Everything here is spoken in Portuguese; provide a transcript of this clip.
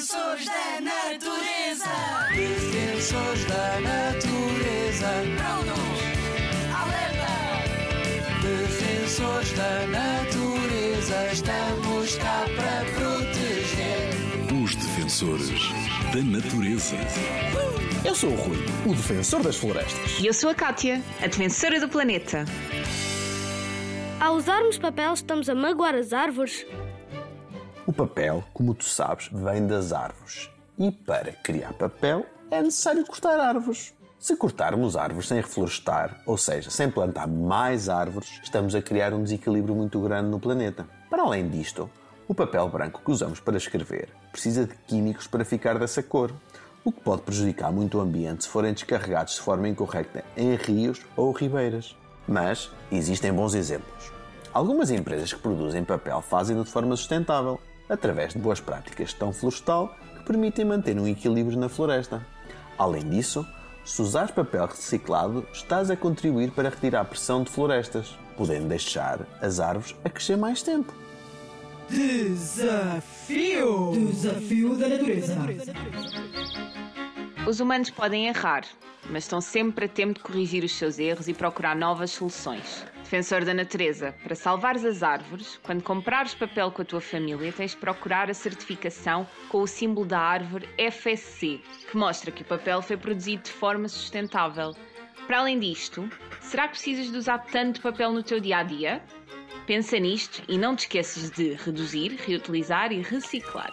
Defensores da natureza. Defensores da natureza. Prontos. Alerta. Defensores da natureza. Estamos cá para proteger. Os defensores da natureza. Eu sou o Rui, o defensor das florestas. E eu sou a Kátia, a defensora do planeta. Ao usarmos papel, estamos a magoar as árvores? O papel, como tu sabes, vem das árvores. E para criar papel é necessário cortar árvores. Se cortarmos árvores sem reflorestar, ou seja, sem plantar mais árvores, estamos a criar um desequilíbrio muito grande no planeta. Para além disto, o papel branco que usamos para escrever precisa de químicos para ficar dessa cor, o que pode prejudicar muito o ambiente se forem descarregados de forma incorreta em rios ou ribeiras. Mas existem bons exemplos. Algumas empresas que produzem papel fazem-no de forma sustentável, através de boas práticas de gestão florestal que permitem manter um equilíbrio na floresta. Além disso, se usares papel reciclado, estás a contribuir para retirar pressão de florestas, podendo deixar as árvores a crescer mais tempo. Desafio! Desafio da natureza. Os humanos podem errar, mas estão sempre a tempo de corrigir os seus erros e procurar novas soluções. Defensor da natureza, para salvares as árvores, quando comprares papel com a tua família, tens de procurar a certificação com o símbolo da árvore FSC, que mostra que o papel foi produzido de forma sustentável. Para além disto, será que precisas de usar tanto papel no teu dia a dia? Pensa nisto e não te esqueças de reduzir, reutilizar e reciclar.